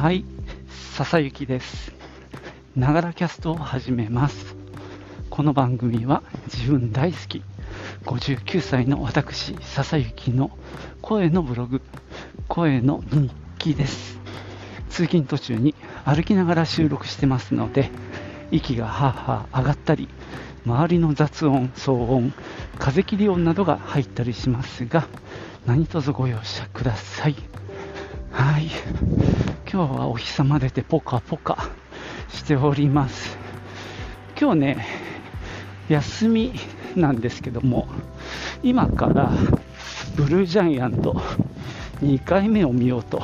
はい、笹雪です。ながらキャストを始めます。この番組は自分大好き、59歳の私、笹雪の声のブログ、声の日記です。通勤途中に歩きながら収録してますので、息がはあはあ上がったり、周りの雑音、騒音、風切り音などが入ったりしますが、何卒ご容赦ください。はい。今日はお日様出てポカポカしております。今日ね、休みなんですけども、今からブルージャイアント2回目を見ようと、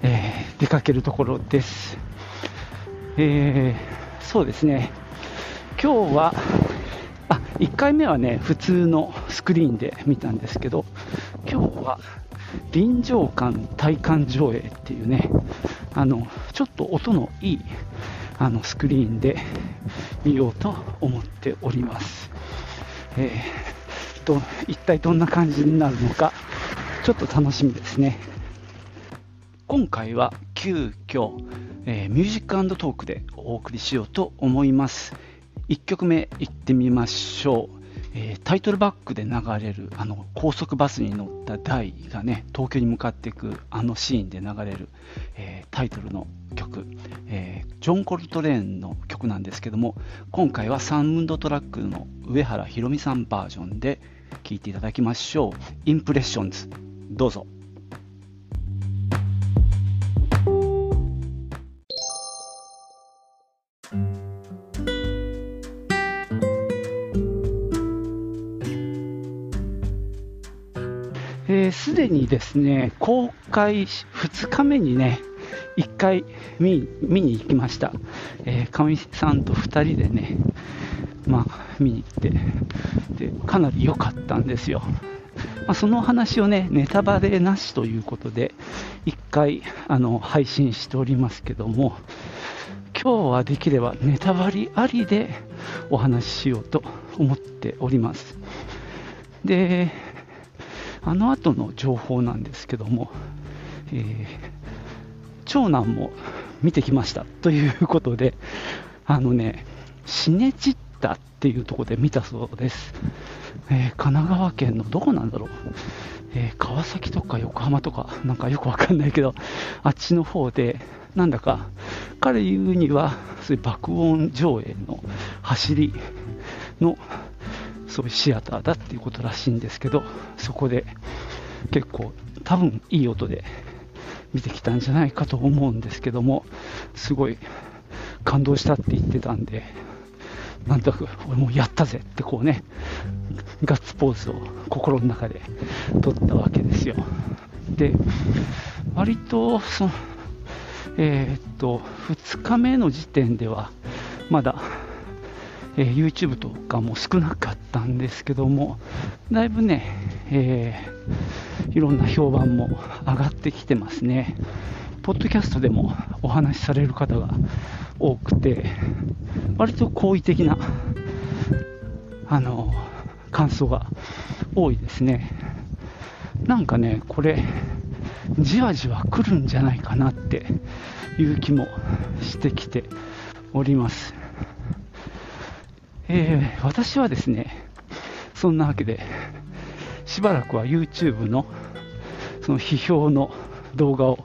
えー出かけるところです。えーそうですね、今日は、あ1回目はね、普通のスクリーンで見たんですけど、今日は臨場感体感上映っていうね、あのちょっと音のいいあのスクリーンで見ようと思っております。えーと一体どんな感じになるのか、ちょっと楽しみですね。今回は急遽、えーミュージックトークでお送りしようと思います。1曲目いってみましょう。えータイトルバックで流れるあの高速バスに乗った台がね東京に向かっていくあのシーンで流れる、えータイトルの曲、えージョン・コルトレーンの曲なんですけども今回はサウンドトラックの上原ひろみさんバージョンで聴いていただきましょう。インプレッションズ。どうぞ。でにですね公開2日目にね1回見に行きました、えー、かみさんと2人でね、まあ、見に行ってでかなり良かったんですよ、まあ、その話をねネタバレなしということで1回あの配信しておりますけども今日はできればネタバレありでお話ししようと思っております。であの後の情報なんですけども、えー長男も見てきましたということで、あのね、シネチッタっていうところで見たそうです。えー神奈川県のどこなんだろう、えー川崎とか横浜とか、なんかよくわかんないけど、あっちの方で、なんだか、彼言うには、そういう爆音上映の走りのそういうシアターだっていうことらしいんですけど、そこで結構多分いい音で見てきたんじゃないかと思うんですけども、すごい感動したって言ってたんで、なんとなく俺もやったぜってこうね、ガッツポーズを心の中で取ったわけですよ。で、割とその、えーっと、2日目の時点では、まだえー YouTube とかも少なかったんですけども、だいぶね、えーいろんな評判も上がってきてますね。ポッドキャストでもお話しされる方が多くて、割と好意的な、あの、感想が多いですね。なんかね、これ、じわじわ来るんじゃないかなっていう気もしてきております。えー私はですね、そんなわけで、しばらくは YouTube のその批評の動画を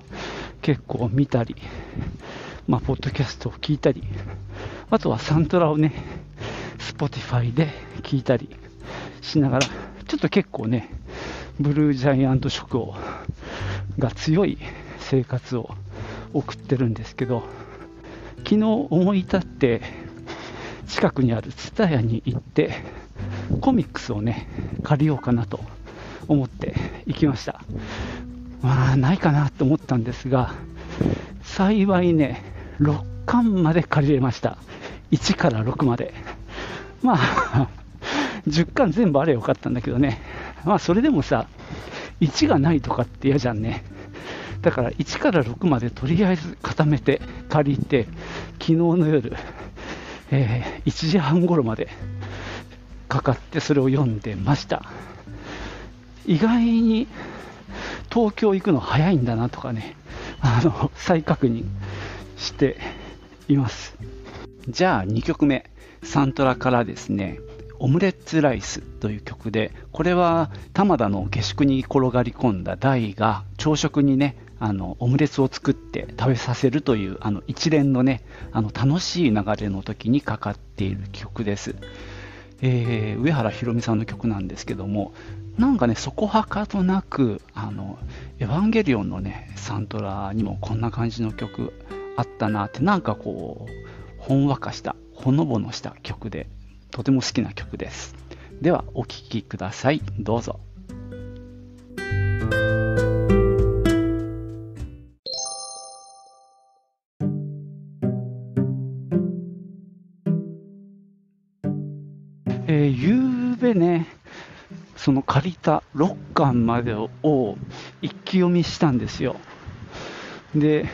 結構見たり、まあ、ポッドキャストを聞いたり、あとはサントラをね、Spotify で聞いたりしながら、ちょっと結構ね、ブルージャイアント色をが強い生活を送ってるんですけど、昨日思い立って、近くにある TSUTAYA に行って、コミックスをね、借りようかなと思って行きました。まあ、ないかなと思ったんですが、幸いね、6巻まで借りれました。1から6まで。まあ、10巻全部あればよかったんだけどね。まあ、それでもさ、1がないとかって嫌じゃんね。だから1から6までとりあえず固めて借りて、昨日の夜、えー1時半頃までかかってそれを読んでました。意外に東京行くの早いんだなとかね、あの再確認していますじゃあ2曲目サントラからですねオムレツライスという曲でこれは玉田の下宿に転がり込んだ大が朝食にねあのオムレツを作って食べさせるというあの一連のねあの楽しい流れの時にかかっている曲です、えー、上原ひろみさんの曲なんですけどもなんかねそこはかとなくあのエヴァンゲリオンのねサントラにもこんな感じの曲あったなってなんかこうほんわかしたほのぼのした曲でとても好きな曲です。ではお聴きください。どうぞ。その借りた6巻までを一気読みしたんですよ。で、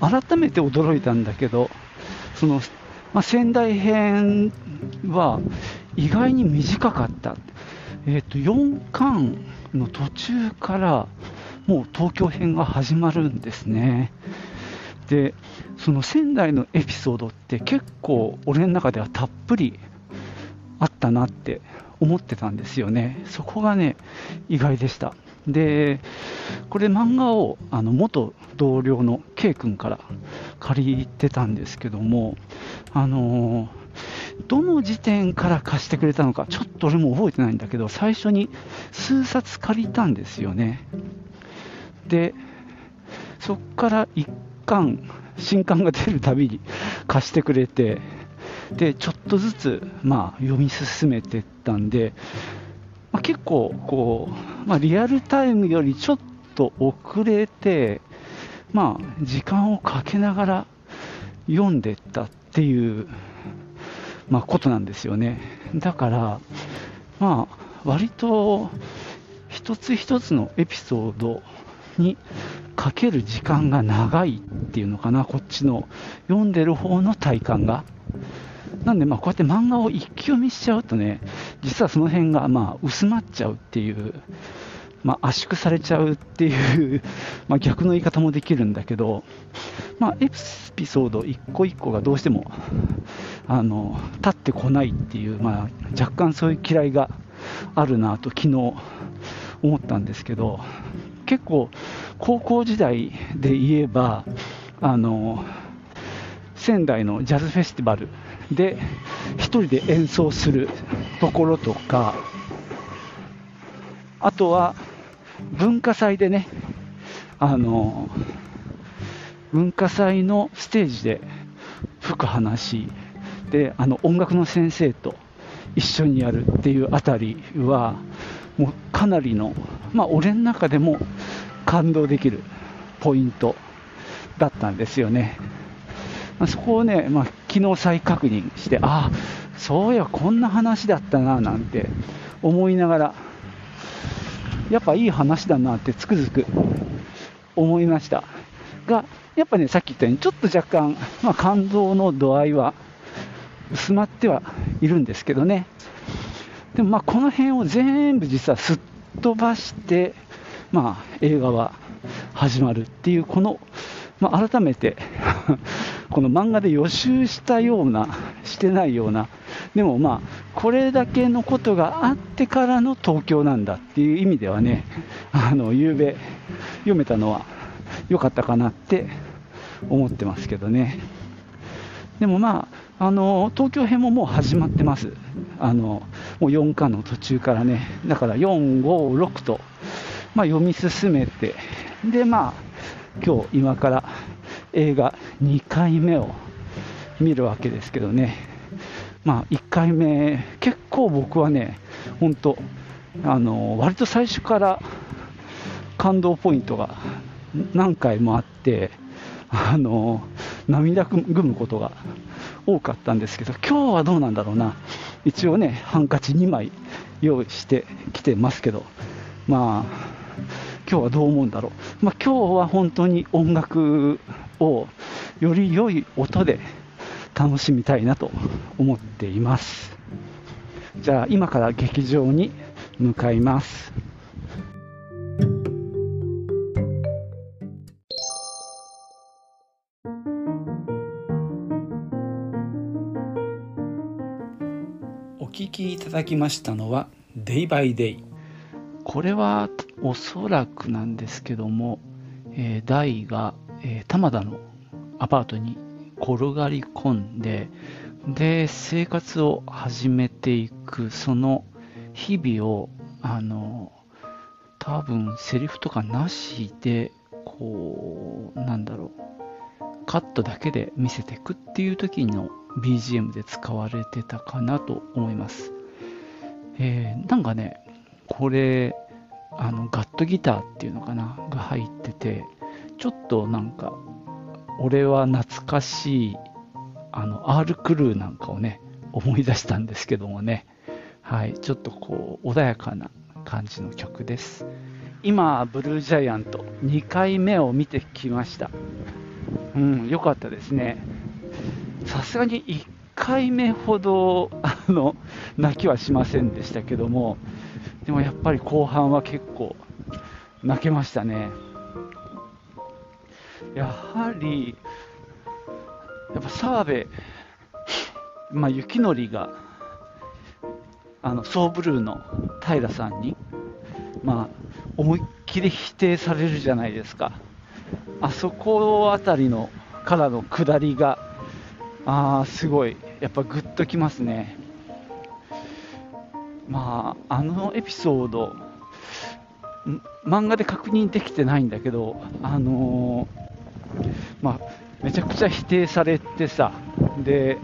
改めて驚いたんだけど、その、まあ、仙台編は意外に短かった。えっ、ー、と、4巻の途中からもう東京編が始まるんですね。で、その仙台のエピソードって結構俺の中ではたっぷりあったなって思ってたんですよね。そこがね、意外でした。で、これ漫画をあの元同僚の K 君から借りてたんですけども、あのどの時点から貸してくれたのか、ちょっと俺も覚えてないんだけど、最初に数冊借りたんですよね。で、そこから1巻、新刊が出るたびに貸してくれて、でちょっとずつ、まあ、読み進めていったんで、まあ、結構こう、まあ、リアルタイムよりちょっと遅れて、まあ、時間をかけながら読んでったっていう、まあ、ことなんですよね。だから、まあ、割と一つ一つのエピソードにかける時間が長いっていうのかな、こっちの読んでる方の体感が。なんで、まあ、こうやって漫画を一気読みしちゃうとね、実はその辺がまあ薄まっちゃうっていう、まあ、圧縮されちゃうっていう ま逆の言い方もできるんだけど、まあ、エピソード一個一個がどうしてもあの立ってこないっていう、まあ、若干そういう嫌いがあるなと昨日思ったんですけど結構高校時代で言えばあの仙台のジャズフェスティバルで1人で演奏するところとかあとは文化祭でねあの文化祭のステージで吹く話であの音楽の先生と一緒にやるっていうあたりはもうかなりの、まあ、俺の中でも感動できるポイントだったんですよね。まあ、そこをね、まあ、昨日再確認して、ああ、そういや、こんな話だったななんて思いながら、やっぱいい話だなってつくづく思いました。が、やっぱね、さっき言ったように、ちょっと若干、まあ、感動の度合いは薄まってはいるんですけどね。でもまあこの辺を全部実はすっ飛ばして、まあ、映画は始まるっていう、この、まあ、改めて この漫画で予習したような、してないような、でもまあ、これだけのことがあってからの東京なんだっていう意味ではね、あの、夕べ読めたのは良かったかなって思ってますけどね。でもまあ、あの、東京編ももう始まってます。あの、もう4巻の途中からね、だから4、5、6と、まあ、読み進めて、でまあ、今日今から映画2回目を見るわけですけどね、まあ、1回目、結構僕はね、本当、あの割と最初から感動ポイントが何回もあって、あの涙ぐむことが多かったんですけど、今日はどうなんだろうな、一応ね、ハンカチ2枚用意してきてますけど、まあ、今日はどう思うんだろう、まあ、今日は本当に音楽をより良い音で楽しみたいなと思っています。じゃあ今から劇場に向かいます。お聞きいただきましたのは「デイバイデイ」これはおそらくなんですけども、えー、ダイが、えー、玉田のアパートに転がり込んでで生活を始めていくその日々をあの多分セリフとかなしでこうなんだろうカットだけで見せていくっていう時の BGM で使われてたかなと思います。えー、なんかね、これ、あのガットギターっていうのかな、が入ってて、ちょっとなんか、俺は懐かしい、あの、R クルーなんかをね、思い出したんですけどもね、はい、ちょっとこう、穏やかな感じの曲です。今、ブルージャイアント2回目を見てきました。うん、良かったですね。さすがに1回目ほどあの泣きはしませんでしたけども、でもやっぱり後半は結構泣けましたね。やはり、やっぱ澤部、まあ、雪のりが、あの、ソーブルーの平さんに、まあ、思いっきり否定されるじゃないですか。あそこあたりのからの下りが、ああ、すごい、やっぱグッときますね。まあ、あのエピソード、漫画で確認できてないんだけど、あのー、まあ、めちゃくちゃ否定されてさ、で、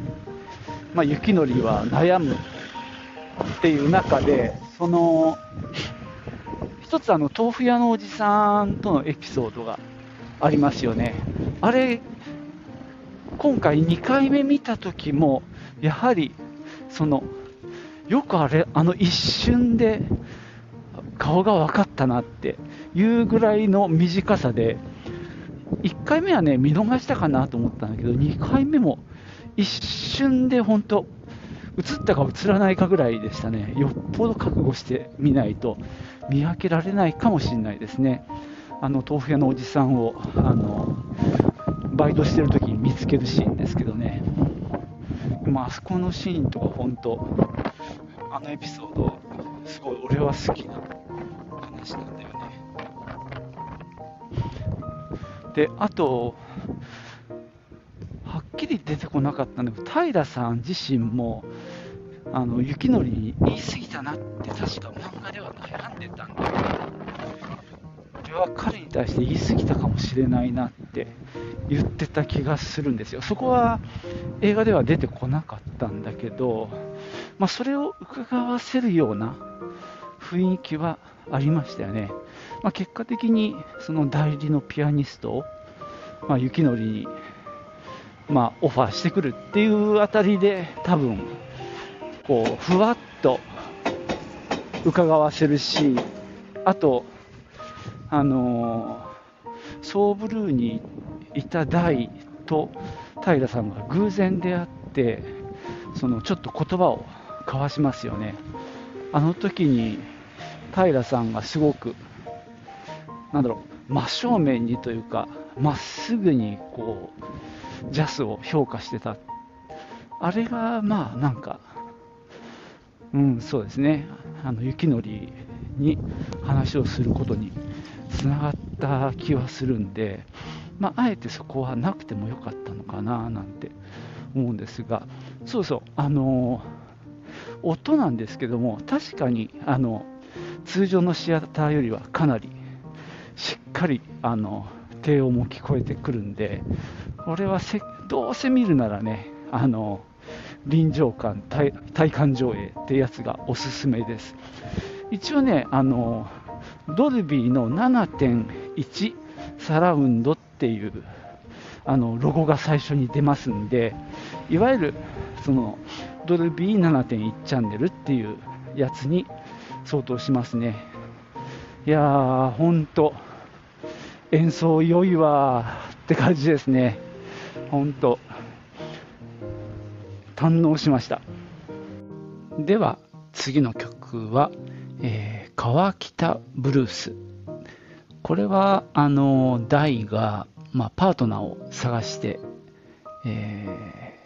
まあ、雪のりは悩むっていう中で、その、一つあの豆腐屋のおじさんとのエピソードがありますよね。あれ、今回2回目見た時も、やはり、その、よくあれ、あの一瞬で顔が分かったなっていうぐらいの短さで、1回目はね、見逃したかなと思ったんだけど、2回目も一瞬で本当、映ったか映らないかぐらいでしたね。よっぽど覚悟してみないと見分けられないかもしれないですね。あの豆腐屋のおじさんをあのバイトしてる時に見つけるシーンですけどね、まあ、あそこのシーンとか本当、あのエピソード、すごい俺は好きな話なんだよね。で、あと、はっきり出てこなかったんだけど、平さん自身も、あの雪のりに言い過ぎたなって確か漫画では悩んでたんだけど、俺は彼に対して言い過ぎたかもしれないなって言ってた気がするんですよ。そこは映画では出てこなかったんだけど、まあ、それを伺わせるような雰囲気はありましたよね。まあ、結果的にその代理のピアニストを、まあ、雪のりに、まあ、オファーしてくるっていうあたりで多分こうふわっと伺わせるしあとあのー、ソーブルーにいた大と平さんが偶然出会ってそのちょっと言葉を交わしますよね。あの時に平さんがすごくなんだろう真正面にというかまっすぐにこうジャスを評価してた。あれがまあなんかうんそうですね。あの雪のりに話をすることにつながった気はするんでまあ、あえてそこはなくてもよかったのかななんて思うんですが、そうそう、あの音なんですけども、確かにあの通常のシアターよりはかなりしっかりあの低音も聞こえてくるんで、これはせどうせ見るならね、あの臨場感体、体感上映ってやつがおすすめです。一応ね、あのドルビーの7.1サラウンドっていうあのロゴが最初に出ますんで、いわゆるそのドルビー7.1チャンネルっていうやつに相当しますね。いやー、ほんと、演奏良いわって感じですね。ほんと、堪能しました。では、次の曲は、えー、川北ブルースこれは、あの、大が、まあ、パートナーを探して、え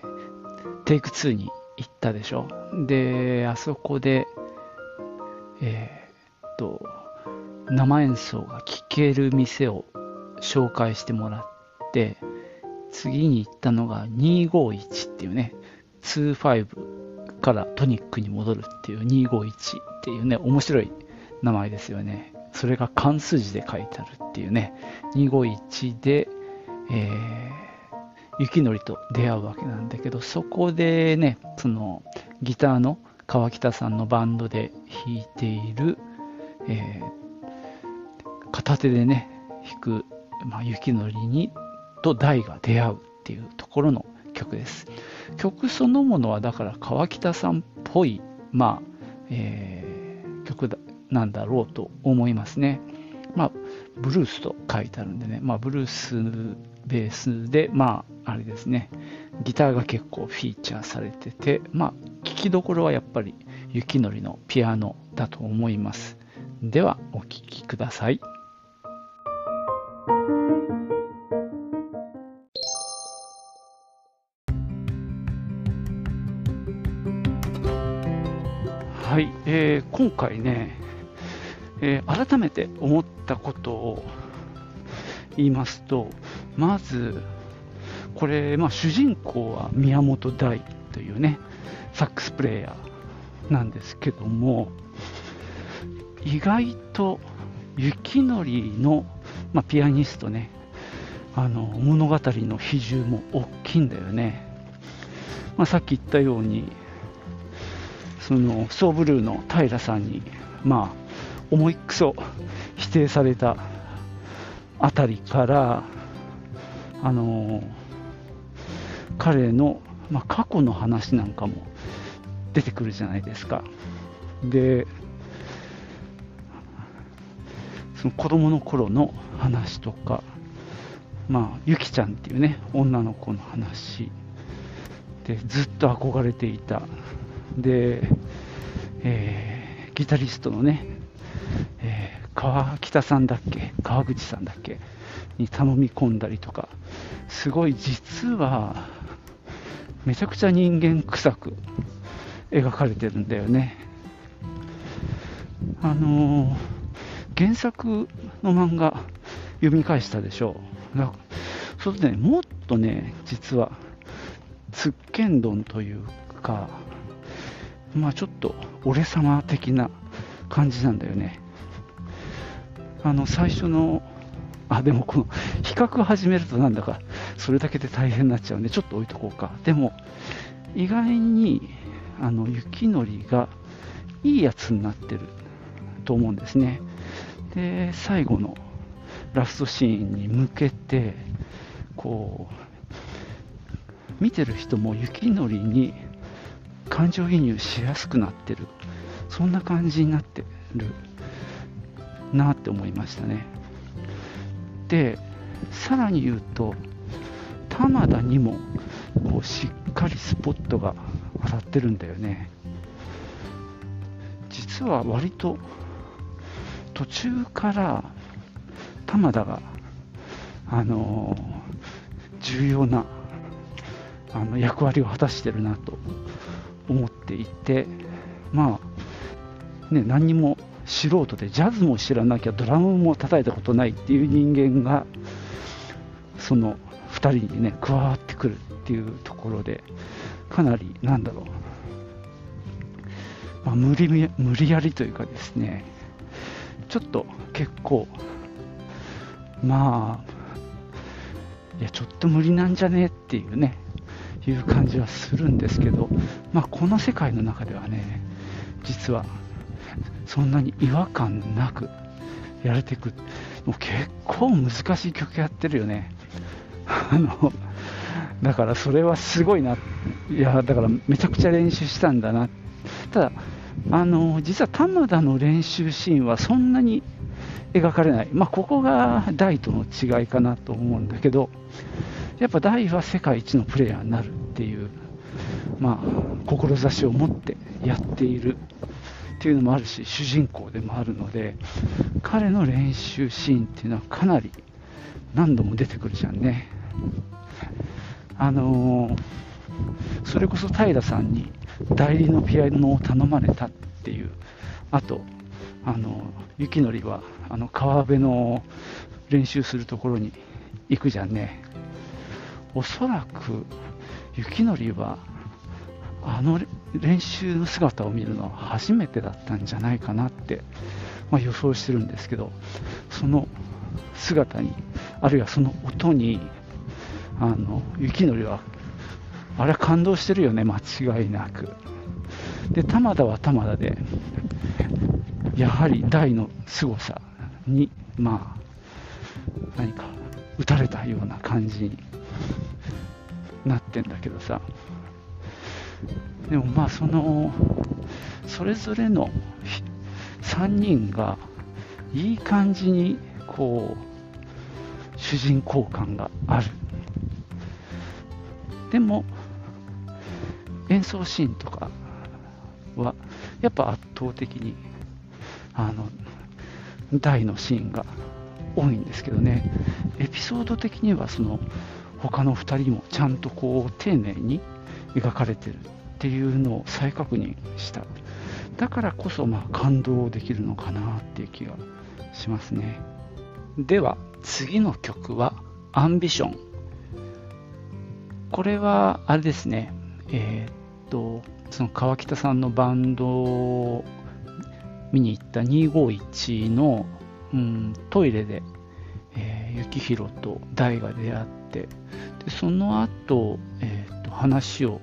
ー、テイク2に行ったでしょ。で、あそこで、えー、っと、生演奏が聴ける店を紹介してもらって、次に行ったのが251っていうね、25からトニックに戻るっていう251っていうね、面白い名前ですよね。それが漢数字で書いてあるっていうね、251で、えー、雪のりと出会うわけなんだけど、そこでね、そのギターの川北さんのバンドで弾いている、えー、片手でね、弾く、まあ、雪のりにと大が出会うっていうところの曲です。曲そのものはだから川北さんっぽい、まあ、えー、曲だなんだろうと思いますね。まあ、ブルースと書いてあるんでね、まあ、ブルースベースで、まあ、れですね、ギターが結構フィーチャーされてて、まあ、聴きどころはやっぱり雪のりのピアノだと思います。では、お聴きください。はい、えー、今回ね、えー、改めて思ったことを言いますと、まず、これ、まあ、主人公は宮本大というね、サックスプレーヤーなんですけども、意外と雪のりの、まあ、ピアニストね、あの物語の比重も大きいんだよね。まあ、さっき言ったように、そのソーブルーの平さんに、まあ、重いくそ否定されたあたりから、あの彼の、まあ、過去の話なんかも出てくるじゃないですか。で、その子供の頃の話とか、まあ、ゆきちゃんっていうね、女の子の話。で、ずっと憧れていた。で、えー、ギタリストのね、えー、川北さんだっけ、川口さんだっけ、に頼み込んだりとか、すごい実は、めちゃくちゃ人間臭く描かれてるんだよね。あのー、原作の漫画読み返したでしょう。だそうするとね、もっとね、実は、つっけんどんというか、まあちょっと俺様的な感じなんだよね。あの最初の、あ、でもこの比較始めるとなんだかそれだけで大変になっちゃうんでちょっと置いとこうか。でも意外にあの雪のりがいいやつになってると思うんですね。で、最後のラストシーンに向けて、こう、見てる人も雪のりに感情移入しやすくなってるそんな感じになってるなって思いましたねでさらに言うと玉田にもこうしっかりスポットが当たってるんだよね。実は割と途中から玉田があの重要なあの役割を果たしてるなと思っていて、まあ、ね、何にも素人でジャズも知らなきゃドラムも叩いたことないっていう人間が、その2人にね、加わってくるっていうところで、かなり、なんだろう、まあ、無理無理やりというかですね、ちょっと結構、まあ、いや、ちょっと無理なんじゃねっていうね、いう感じはするんですけど、まあ、この世界の中ではね実はそんなに違和感なくやれていく。もう結構難しい曲やってるよね。あのだからそれはすごいな。いやだからめちゃくちゃ練習したんだな。ただあの実は玉田の練習シーンはそんなに描かれない、まあ、ここが大との違いかなと思うんだけどやっぱ大は世界一のプレイヤーになるっていう、まあ、志を持ってやっている。っていうのもあるし、主人公でもあるので、彼の練習シーンっていうのはかなり何度も出てくるじゃんね。あのー、それこそ平さんに代理のピアノを頼まれたっていうあとあの雪のりはあの川辺の練習するところに行くじゃんねおそらく雪のりはあの練習の姿を見るのは初めてだったんじゃないかなって、まあ、予想してるんですけどその姿にあるいはその音にあの雪のりはあれは感動してるよね間違いなく。で玉田は玉田でやはり大の凄さにまあ何か打たれたような感じになってんだけどさ。でもまあそのそれぞれの3人がいい感じにこう主人公感がある。でも演奏シーンとかはやっぱ圧倒的にあの大のシーンが多いんですけどね。エピソード的にはその他の2人もちゃんとこう丁寧に描かれてるっていうのを再確認した。だからこそまあ感動できるのかなっていう気がしますね。では次の曲は「アンビション」これはあれですね。えー、っとその川北さんのバンドを見に行った251の、うん、トイレで、えー、幸宏と大が出会ってでその後、えー、と話を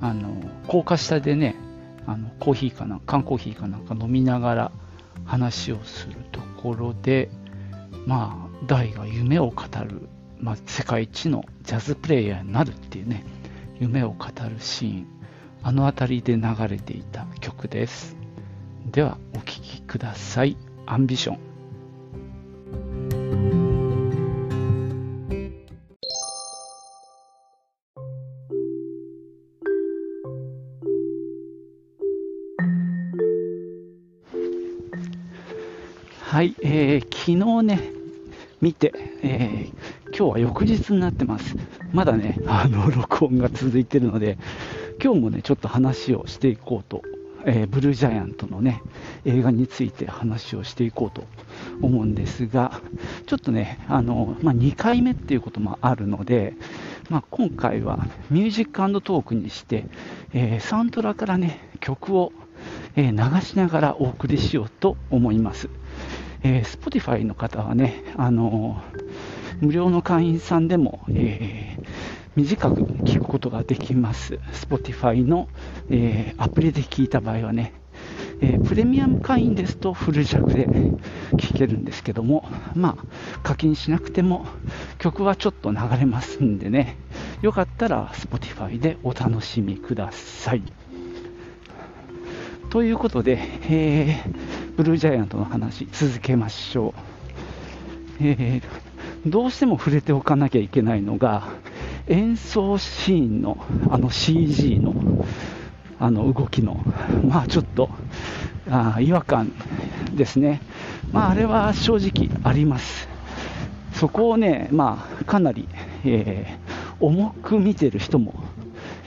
あの高架下でねあのコーヒーかな缶コーヒーかなんか飲みながら話をするところでまあ大が夢を語る、まあ、世界一のジャズプレイヤーになるっていうね夢を語るシーンあの辺りで流れていた曲です。ではお聴きください。アンビション。はい、えー、昨日ね、見て、えー、今日は翌日になってます。まだね、あの、録音が続いてるので、今日もね、ちょっと話をしていこうと、えー、ブルージャイアントのね、映画について話をしていこうと思うんですが、ちょっとね、あの、まあ、2回目っていうこともあるので、まあ、今回はミュージックトークにして、えー、サントラからね、曲を、え流しながらお送りしようと思います。えー、Spotify の方はね、あの、無料の会員さんでも、えー、短く聞くことができます。Spotify の、えアプリで聞いた場合はね、えプレミアム会員ですとフル尺で聴けるんですけども、まあ、課金しなくても曲はちょっと流れますんでね、よかったら Spotify でお楽しみください。ということで、えーブルージャイアントの話続けましょう、えー、どうしても触れておかなきゃいけないのが演奏シーンのあの CG のあの動きのまあちょっとあ違和感ですね。まああれは正直あります。そこをねまあかなり、えー、重く見てる人も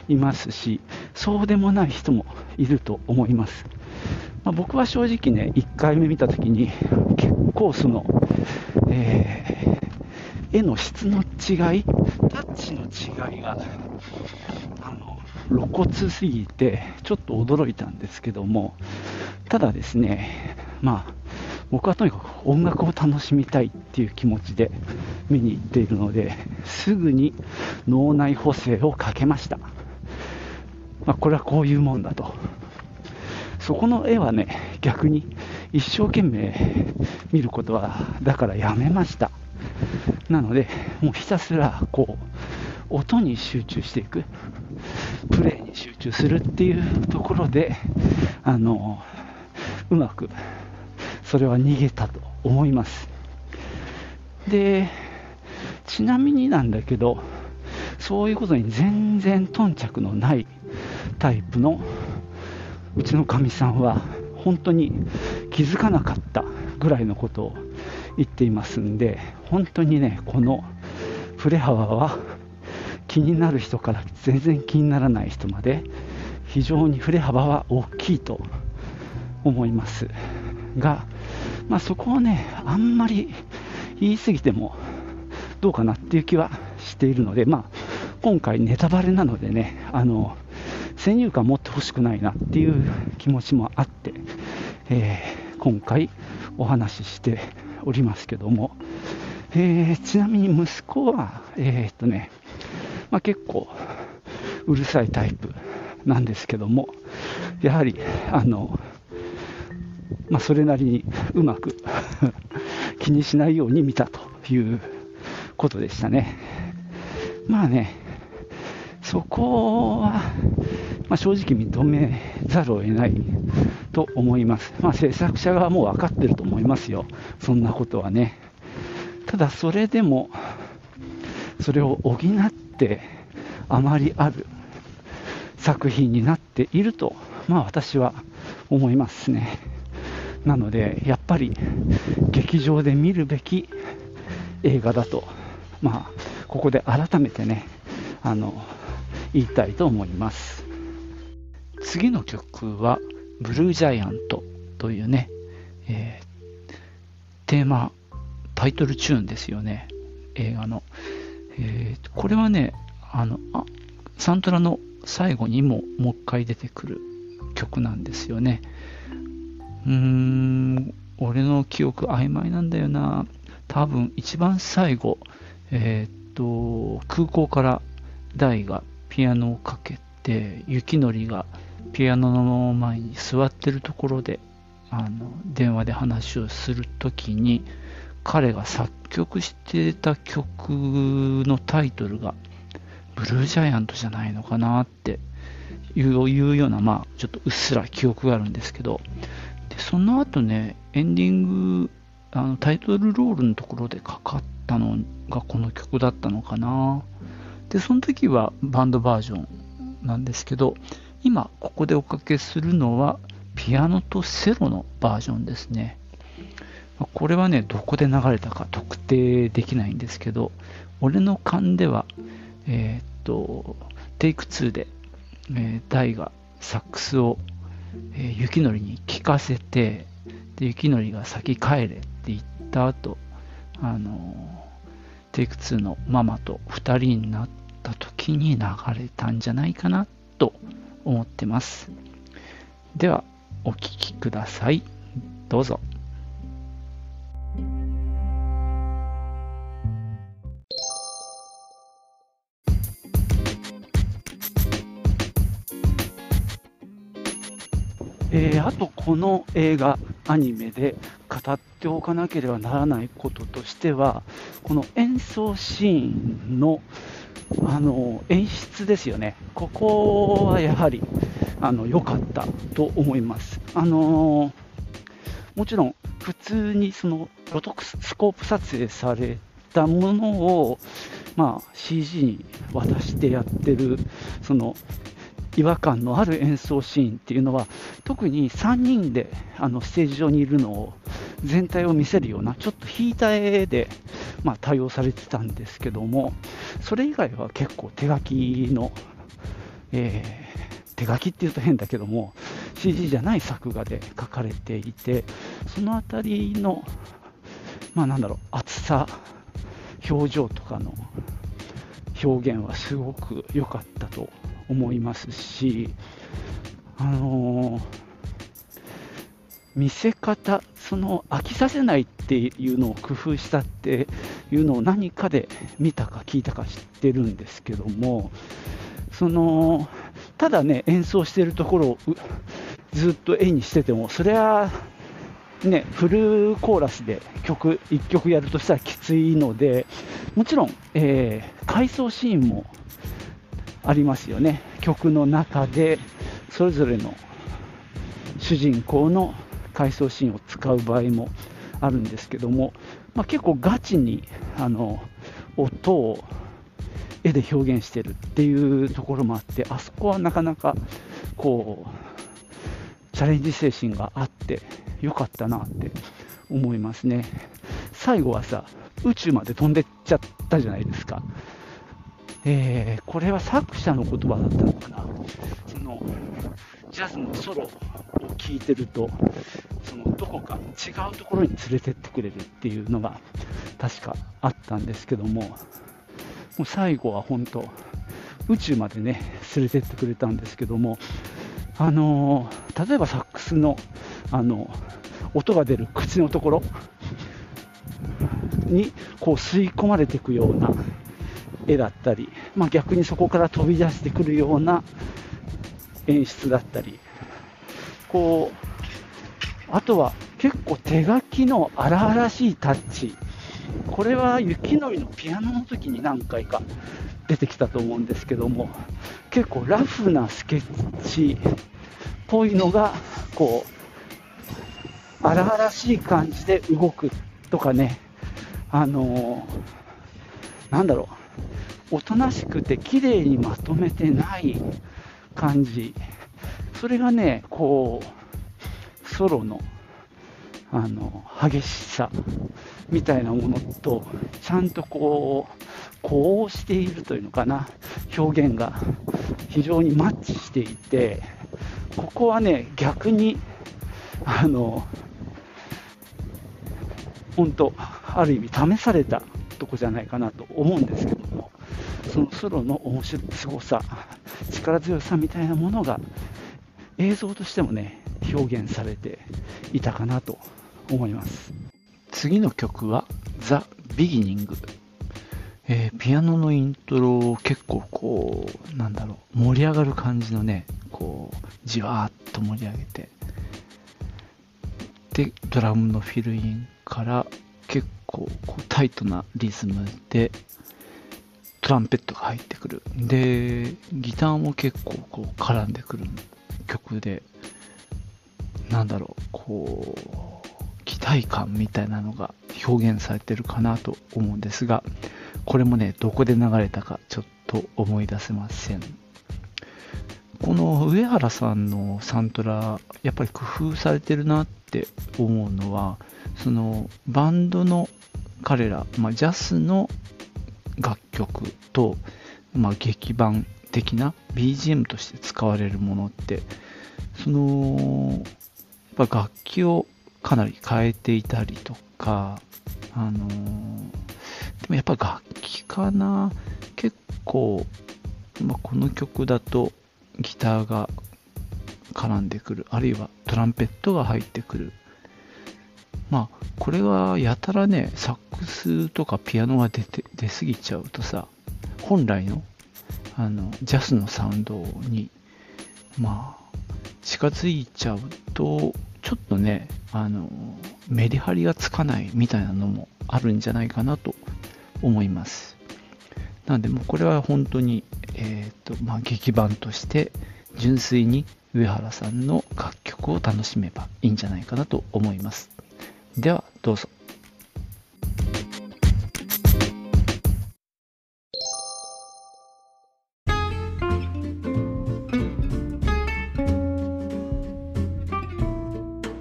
いますしそうでもない人もいると思います。まあ、僕は正直ね、1回目見たときに、結構その、えー、絵の質の違い、タッチの違いが、あの、露骨すぎて、ちょっと驚いたんですけども、ただですね、まあ、僕はとにかく音楽を楽しみたいっていう気持ちで見に行っているので、すぐに脳内補正をかけました。まあ、これはこういうもんだと。そこの絵はね、逆に一生懸命見ることは、だからやめました。なので、もうひたすら、こう、音に集中していく。プレイに集中するっていうところで、あの、うまく、それは逃げたと思います。で、ちなみになんだけど、そういうことに全然頓着のないタイプのうちのかみさんは本当に気づかなかったぐらいのことを言っていますんで本当にねこの振れ幅は気になる人から全然気にならない人まで非常に振れ幅は大きいと思いますが、まあ、そこをねあんまり言い過ぎてもどうかなっていう気はしているので、まあ、今回ネタバレなのでねあの先入観持ってほしくないなっていう気持ちもあって、えー、今回お話ししておりますけども、えー、ちなみに息子は、えー、っとね、まあ、結構うるさいタイプなんですけども、やはり、あの、まあ、それなりにうまく 気にしないように見たということでしたね。まあね、そこは、まあ、正直認めざるを得ないと思います。まあ、制作者側も分かってると思いますよ。そんなことはね。ただそれでも、それを補ってあまりある作品になっていると、まあ私は思いますね。なので、やっぱり劇場で見るべき映画だと、まあ、ここで改めてね、あの、言いたいと思います。次の曲は、ブルージャイアントというね、えー、テーマ、タイトルチューンですよね、映画の。えー、これはね、あのあ、サントラの最後にももう一回出てくる曲なんですよね。うーん、俺の記憶曖昧なんだよな。多分一番最後、えー、っと、空港から大がピアノをかけて、雪のりがピアノの前に座ってるところで、あの、電話で話をするときに、彼が作曲してた曲のタイトルが、ブルージャイアントじゃないのかなっていうような、まあ、ちょっとうっすら記憶があるんですけど、でその後ね、エンディング、あのタイトルロールのところでかかったのがこの曲だったのかな。で、その時はバンドバージョンなんですけど、今ここでおかけするのはピアノとセロのバージョンですね。これはね、どこで流れたか特定できないんですけど、俺の勘では、えー、っと、テイク2で、えー、ダイがサックスを、えー、雪のりに聞かせて、で、雪のりが先帰れって言った後、あのテイク2のママと2人になった時に流れたんじゃないかなと思ってます。では、お聴きください。どうぞ。えー、あとこの映画、アニメで語っておかなければならないこととしては、この演奏シーンのあの演出ですよね、ここはやはり良かったと思います。あのもちろん普通にそのロトクスコープ撮影されたものを、まあ、CG に渡してやってるその違和感のある演奏シーンっていうのは特に3人であのステージ上にいるのを全体を見せるようなちょっと引いた絵で、まあ、対応されてたんですけどもそれ以外は結構手書きの、えー、手書きっていうと変だけども CG じゃない作画で書かれていてその辺りのまあなんだろう厚さ表情とかの表現はすごく良かったと思いますし、あのー、見せ方、その飽きさせないっていうのを工夫したっていうのを何かで見たか聞いたか知ってるんですけども、そのただね、演奏してるところをずっと絵にしてても、それはね、フルコーラスで曲、1曲やるとしたらきついので、もちろん、えー、回想シーンもありますよね。曲の中でそれぞれの主人公の回想シーンを使う場合もあるんですけども、まあ、結構ガチにあの音を絵で表現してるっていうところもあってあそこはなかなかこうチャレンジ精神があってよかったなって思いますね最後はさ宇宙まで飛んでっちゃったじゃないですかえー、これは作者の言葉だったのかな。そのジャズのソロを聴いてると、そのどこか違うところに連れてってくれるっていうのが確かあったんですけども、もう最後は本当、宇宙までね、連れてってくれたんですけども、あのー、例えばサックスの、あの音が出る口のところにこう吸い込まれていくような絵だったり、まあ、逆にそこから飛び出してくるような演出だったり、こう、あとは結構手書きの荒々しいタッチ、これは雪のりのピアノの時に何回か出てきたと思うんですけども、結構ラフなスケッチっぽいのが、こう、荒々しい感じで動くとかね、あのー、なんだろう、おとなしくて綺麗にまとめてない感じ、それがね、こう、ソロの、あの、激しさみたいなものと、ちゃんとこう、こうしているというのかな、表現が非常にマッチしていて、ここはね、逆に、あの、本当、ある意味試されたとこじゃないかなと思うんですけども、そのソロの面白さ、力強さみたいなものが映像としてもね、表現されていたかなと思います。次の曲は The Beginning。えー、ピアノのイントロを結構こう、なんだろう、盛り上がる感じのね、こう、じわーっと盛り上げて、で、ドラムのフィルインから結構こうタイトなリズムでトランペットが入ってくる。で、ギターも結構こう絡んでくる曲で、なんだろう、こう、期待感みたいなのが表現されてるかなと思うんですが、これもね、どこで流れたかちょっと思い出せません。この上原さんのサントラ、やっぱり工夫されてるなって思うのは、そのバンドの彼ら、まあ、ジャズの楽曲と、まあ、劇版的な BGM として使われるものってそのやっぱ楽器をかなり変えていたりとかあのでもやっぱ楽器かな。結構、まあ、この曲だとギターが絡んでくるあるいはトランペットが入ってくる。まあこれはやたらねサックスとかピアノが出て出過ぎちゃうとさ本来のあのジャズのサウンドにまあ近づいちゃうとちょっとねあのメリハリがつかないみたいなのもあるんじゃないかなと思います。なんでもうこれは本当にえっ、ー、とまあ劇版として純粋に上原さんの楽曲を楽しめばいいんじゃないかなと思いますではどうぞ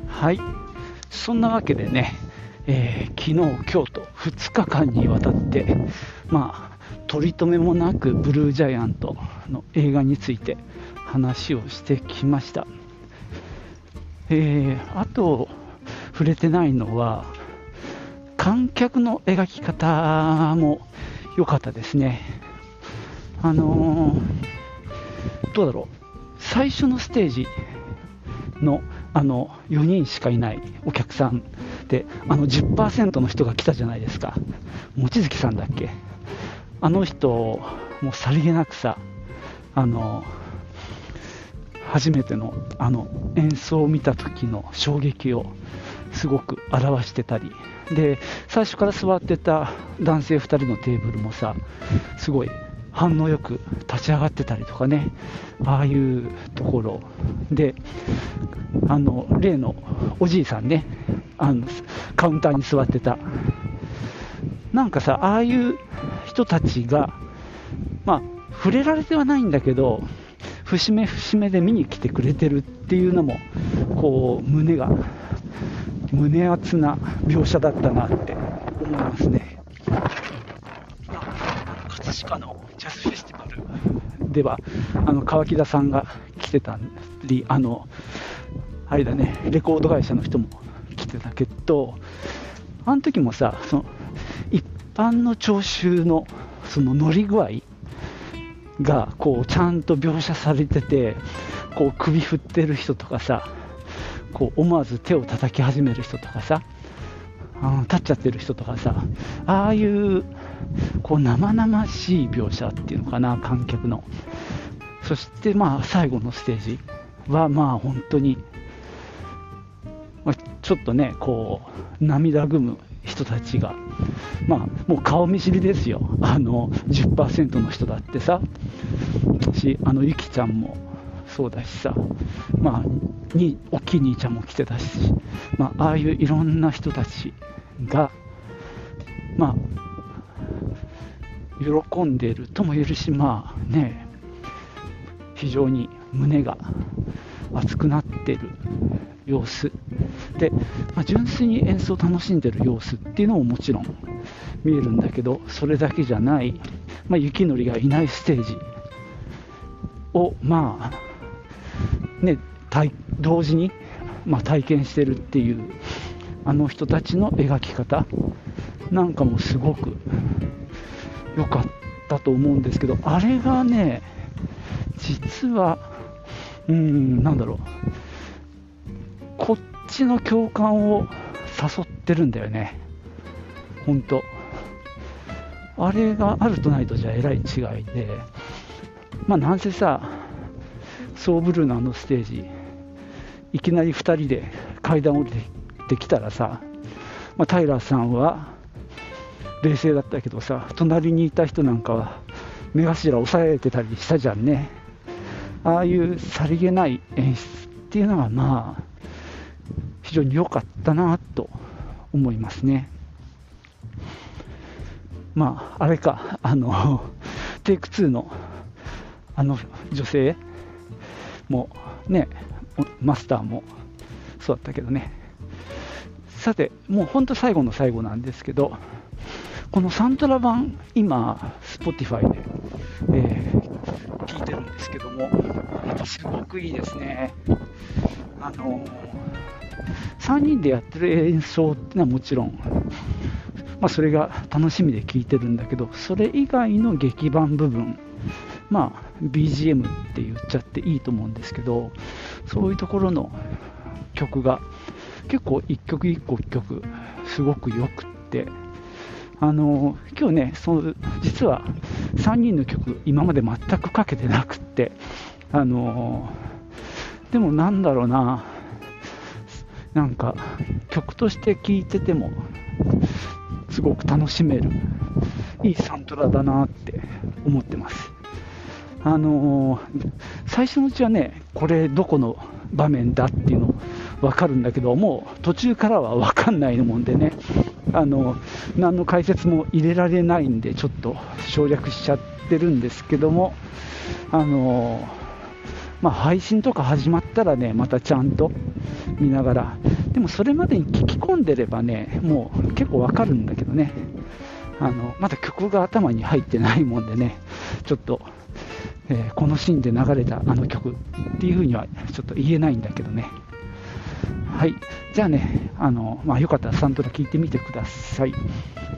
はい。そんなわけでね、えー、昨日、今日と2日間にわたって、まあ、取り留めもなくブルージャイアントの映画について話をしてきました。えー、あと、触れてないのは、観客の描き方も良かったですね。あのー、どうだろう、最初のステージのあの4人しかいないお客さんであの10%の人が来たじゃないですか望月さんだっけ？あの人もうさりげなくさあの初めてのあの演奏を見た時の衝撃をすごく表してたり。で最初から座ってた男性2人のテーブルもさすごい反応よく立ち上がってたりとかね、ああいうところ。で、あの例のおじいさんね、あのカウンターに座ってた、なんかさ、ああいう人たちが、まあ、触れられてはないんだけど、節目節目で見に来てくれてるっていうのも、こう、胸が、胸熱な描写だったなって思いますね。葛飾のジャズフェスティバルではあの川木田さんが来てたりあのあれだねレコード会社の人も来てたけどあの時もさその一般の聴衆のその乗り具合がこうちゃんと描写されててこう首振ってる人とかさこう思わず手を叩き始める人とかさ立っちゃってる人とかさああいうこう生々しい描写っていうのかな観客の。そしてまあ最後のステージはまあ本当にちょっとねこう涙ぐむ人たちが。まあもう顔見知りですよ。あの10%の人だってさ。しあのゆきちゃんもそうだしさ。まあにおっきい兄ちゃんも来てたし、まあ、ああいういろんな人たちがまあ喜んでいるとも言えるしまあね非常に胸が熱くなってる。様子。で、まあ、純粋に演奏を楽しんでる様子っていうのももちろん見えるんだけどそれだけじゃない、まあ、雪のりがいないステージをまあね同時に、まあ、体験してるっていうあの人たちの描き方なんかもすごく良かったと思うんですけどあれがね実はうんなんだろう。こっちの共感を誘ってるんだよね。本当。あれがあるとないとじゃえらい違いで。まあなんせさソーブルーのあのステージいきなり2人で階段降りてきたらさ、まあ、タイラーさんは冷静だったけどさ隣にいた人なんかは目頭押さえてたりしたじゃんね。ああいうさりげない演出っていうのはまあ非常に良かったなと思いますねまああれかあの テイク2のあの女性もねマスターもそうだったけどねさてもうほんと最後の最後なんですけどこのサントラ版、今、Spotify で、えー、聞いてるんですけども、すごくいいですね。あのー、3人でやってる演奏っていうのはもちろん、まあ、それが楽しみで聴いてるんだけど、それ以外の劇版部分、まあ、BGM って言っちゃっていいと思うんですけど、そういうところの曲が結構一曲一個一曲すごくよくって、あの今日ねその実は3人の曲今まで全くかけてなくってあのでもなんだろうななんか曲として聴いててもすごく楽しめるいいサントラだなって思ってます。あの最初のうちはねこれどこの場面だっていうの分かるんだけどもう途中からは分かんないもんでねあの何の解説も入れられないんでちょっと省略しちゃってるんですけどもあのまあ、配信とか始まったらねまたちゃんと見ながらでもそれまでに聞き込んでればねもう結構わかるんだけどねあのまだ曲が頭に入ってないもんでねちょっと、えー、このシーンで流れたあの曲っていう風にはちょっと言えないんだけどねはい。じゃあね、あの、まあ、よかったらサントラ聞いてみてください。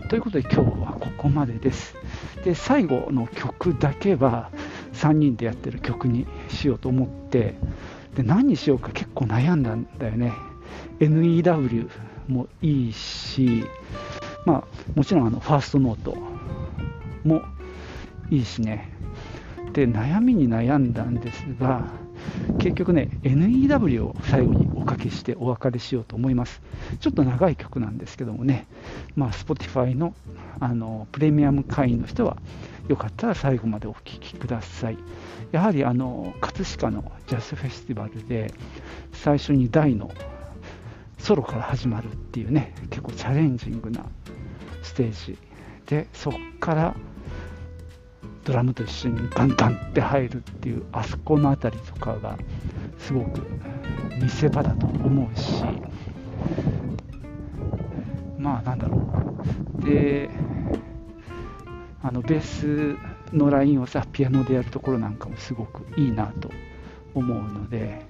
ということで今日はここまでです。で、最後の曲だけは3人でやってる曲にしようと思って、で、何にしようか結構悩んだんだよね。NEW もいいし、まあ、もちろんあの、ファーストノートもいいしね。で、悩みに悩んだんですが、結局ね、NEW を最後におかけしてお別れしようと思います。ちょっと長い曲なんですけどもね、まあ、Spotify のあのプレミアム会員の人は、よかったら最後までお聴きください。やはりあの葛飾のジャズフェスティバルで、最初に大のソロから始まるっていうね、結構チャレンジングなステージで、そこからドラムと一緒にガンガンって入るっていうあそこの辺りとかがすごく見せ場だと思うしまあなんだろう。であのベースのラインをさピアノでやるところなんかもすごくいいなと思うので、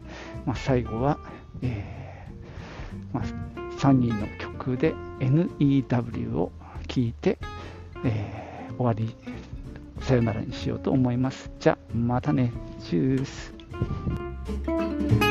まあ、最後は、えー、まあ、3人の曲で NEW を聴いて、えー、終わりさよならにしようと思います。じゃまたね。チュース。